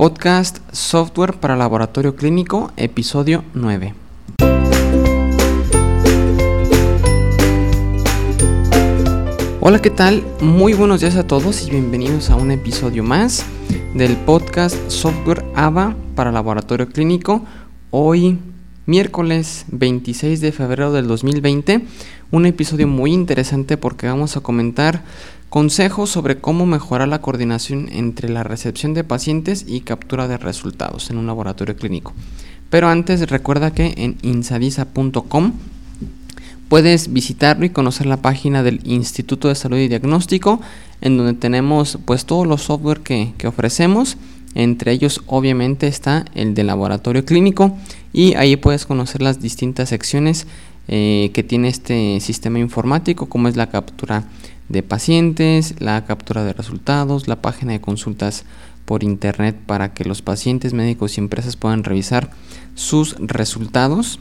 Podcast Software para Laboratorio Clínico, episodio 9. Hola, ¿qué tal? Muy buenos días a todos y bienvenidos a un episodio más del podcast Software AVA para Laboratorio Clínico. Hoy, miércoles 26 de febrero del 2020, un episodio muy interesante porque vamos a comentar consejos sobre cómo mejorar la coordinación entre la recepción de pacientes y captura de resultados en un laboratorio clínico. Pero antes recuerda que en insadisa.com puedes visitarlo y conocer la página del Instituto de Salud y Diagnóstico en donde tenemos pues todos los software que, ofrecemos entre ellos obviamente está el de laboratorio clínico y ahí puedes conocer las distintas secciones eh, que tiene este sistema informático, como es la captura de pacientes, la captura de resultados, la página de consultas por internet para que los pacientes, médicos y empresas puedan revisar sus resultados,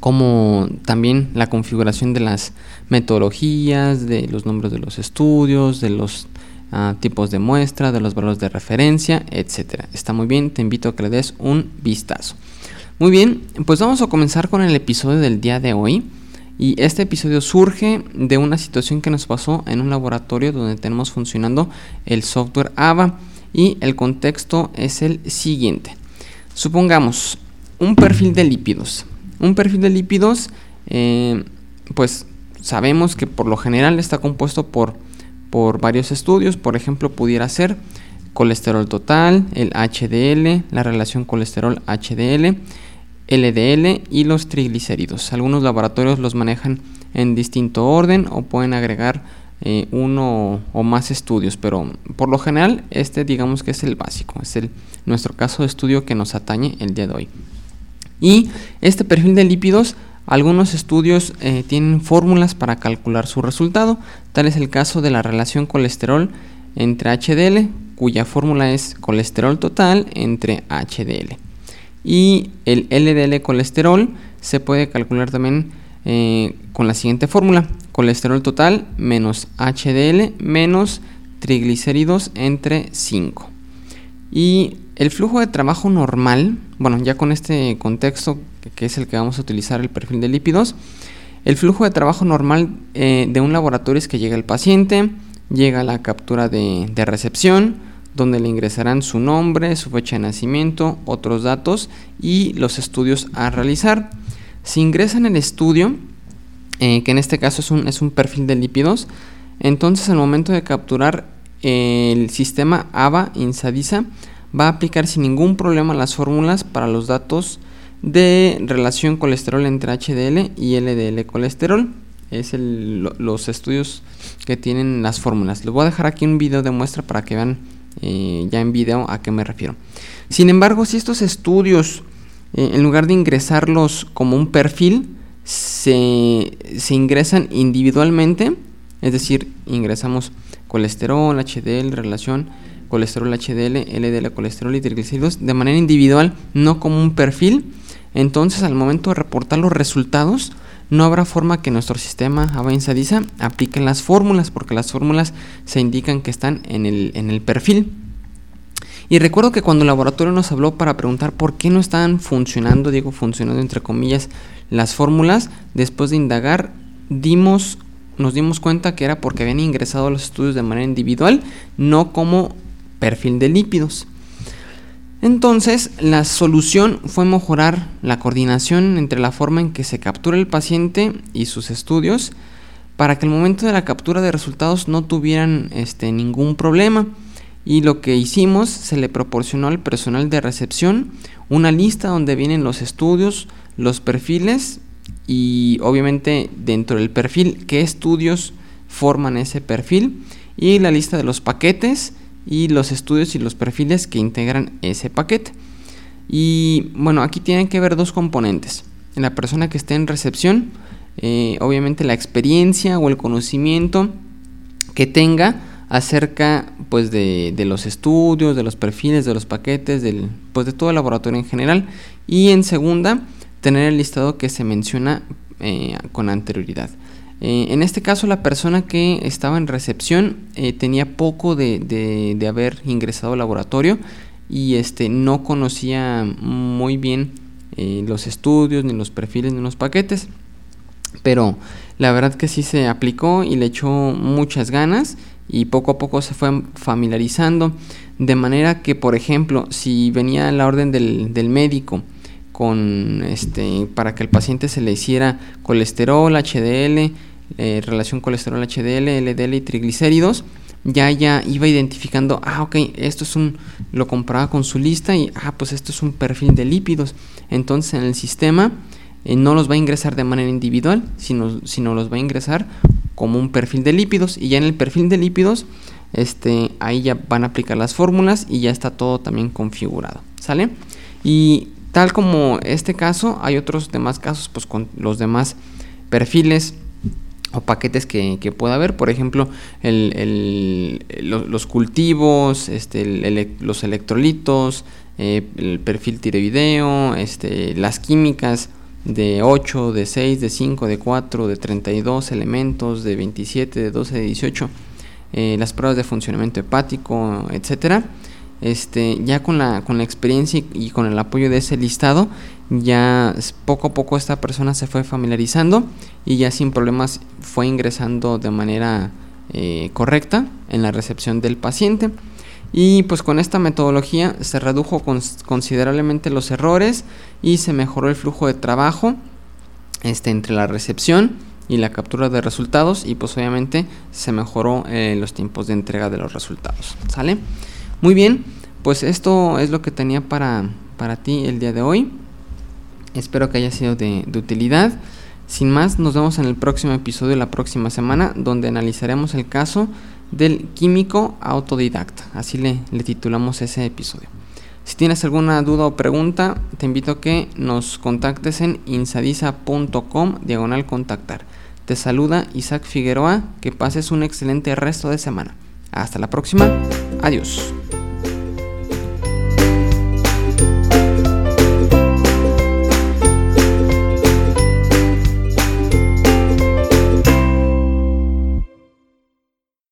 como también la configuración de las metodologías, de los nombres de los estudios, de los ah, tipos de muestra, de los valores de referencia, etcétera. Está muy bien, te invito a que le des un vistazo. Muy bien, pues vamos a comenzar con el episodio del día de hoy. Y este episodio surge de una situación que nos pasó en un laboratorio donde tenemos funcionando el software AVA. Y el contexto es el siguiente. Supongamos un perfil de lípidos. Un perfil de lípidos, eh, pues sabemos que por lo general está compuesto por, por varios estudios. Por ejemplo, pudiera ser colesterol total, el HDL, la relación colesterol-HDL LDL y los triglicéridos. Algunos laboratorios los manejan en distinto orden o pueden agregar eh, uno o más estudios, pero por lo general este digamos que es el básico, es el, nuestro caso de estudio que nos atañe el día de hoy. Y este perfil de lípidos, algunos estudios eh, tienen fórmulas para calcular su resultado, tal es el caso de la relación colesterol entre HDL, cuya fórmula es colesterol total entre HDL. Y el LDL colesterol se puede calcular también eh, con la siguiente fórmula. Colesterol total menos HDL menos triglicéridos entre 5. Y el flujo de trabajo normal, bueno, ya con este contexto que es el que vamos a utilizar el perfil de lípidos, el flujo de trabajo normal eh, de un laboratorio es que llega el paciente, llega la captura de recepción, donde le ingresarán su nombre, su fecha de nacimiento, otros datos y los estudios a realizar. Si ingresan el estudio, eh, que en este caso es un, es un perfil de lípidos, entonces al momento de capturar el sistema AVA Insadisa va a aplicar sin ningún problema las fórmulas para los datos de relación colesterol entre HDL y LDL colesterol. Es los estudios que tienen las fórmulas. Les voy a dejar aquí un video de muestra para que vean eh, ya en video a qué me refiero. Sin embargo, si estos estudios, eh, en lugar de ingresarlos como un perfil, se, se, ingresan individualmente, es decir, ingresamos colesterol, HDL, relación colesterol, HDL, LDL, colesterol y triglicéridos de manera individual, no como un perfil, entonces al momento de reportar los resultados, no habrá forma que nuestro sistema Avanzadiza aplique las fórmulas, porque las fórmulas se indican que están en el, en el perfil. Y recuerdo que cuando el laboratorio nos habló para preguntar por qué no estaban funcionando, digo funcionando entre comillas, las fórmulas, después de indagar, dimos, nos dimos cuenta que era porque habían ingresado los estudios de manera individual, no como perfil de lípidos. Entonces, la solución fue mejorar la coordinación entre la forma en que se captura el paciente y sus estudios para que el momento de la captura de resultados no tuvieran este, ningún problema. Y lo que hicimos, se le proporcionó al personal de recepción una lista donde vienen los estudios, los perfiles y obviamente dentro del perfil qué estudios forman ese perfil y la lista de los paquetes y los estudios y los perfiles que integran ese paquete. Y bueno, aquí tienen que ver dos componentes. En la persona que esté en recepción, eh, obviamente la experiencia o el conocimiento que tenga acerca pues de, los estudios, de los perfiles, de los paquetes, del, pues de todo el laboratorio en general. Y en segunda, tener el listado que se menciona eh, con anterioridad. Eh, en este caso, la persona que estaba en recepción eh, tenía poco de, haber ingresado al laboratorio y este no conocía muy bien eh, los estudios ni los perfiles ni los paquetes. Pero la verdad que sí se aplicó y le echó muchas ganas y poco a poco se fue familiarizando. De manera que por ejemplo si venía la orden del, del médico con este para que el paciente se le hiciera colesterol HDL eh, relación colesterol HDL LDL y triglicéridos ya ya iba identificando ah ok esto es un lo compraba con su lista y ah pues esto es un perfil de lípidos entonces en el sistema eh, no los va a ingresar de manera individual, sino, sino los va a ingresar como un perfil de lípidos. Y ya en el perfil de lípidos, este, ahí ya van a aplicar las fórmulas y ya está todo también configurado. ¿Sale? Y tal como este caso, hay otros demás casos, pues con los demás perfiles o paquetes que, pueda haber, por ejemplo, los, cultivos, este, los electrolitos, eh, el perfil tirevideo, este, las químicas, de 8, de 6, de 5, de 4, de 32 elementos, de 27, de 12, de 18, eh, las pruebas de funcionamiento hepático, etcétera. Este, ya con la, con la experiencia y, con el apoyo de ese listado, ya poco a poco esta persona se fue familiarizando y ya sin problemas fue ingresando de manera eh, correcta en la recepción del paciente. Y pues con esta metodología se redujo considerablemente los errores y se mejoró el flujo de trabajo este, entre la recepción y la captura de resultados y pues obviamente se mejoró eh, los tiempos de entrega de los resultados. ¿Sale? Muy bien, pues esto es lo que tenía para, para ti el día de hoy. Espero que haya sido de, utilidad. Sin más, nos vemos en el próximo episodio la próxima semana donde analizaremos el caso del químico autodidacta. Así le, le titulamos ese episodio. Si tienes alguna duda o pregunta, te invito a que nos contactes en insadisa.com diagonal contactar. Te saluda Isaac Figueroa, que pases un excelente resto de semana. Hasta la próxima, adiós.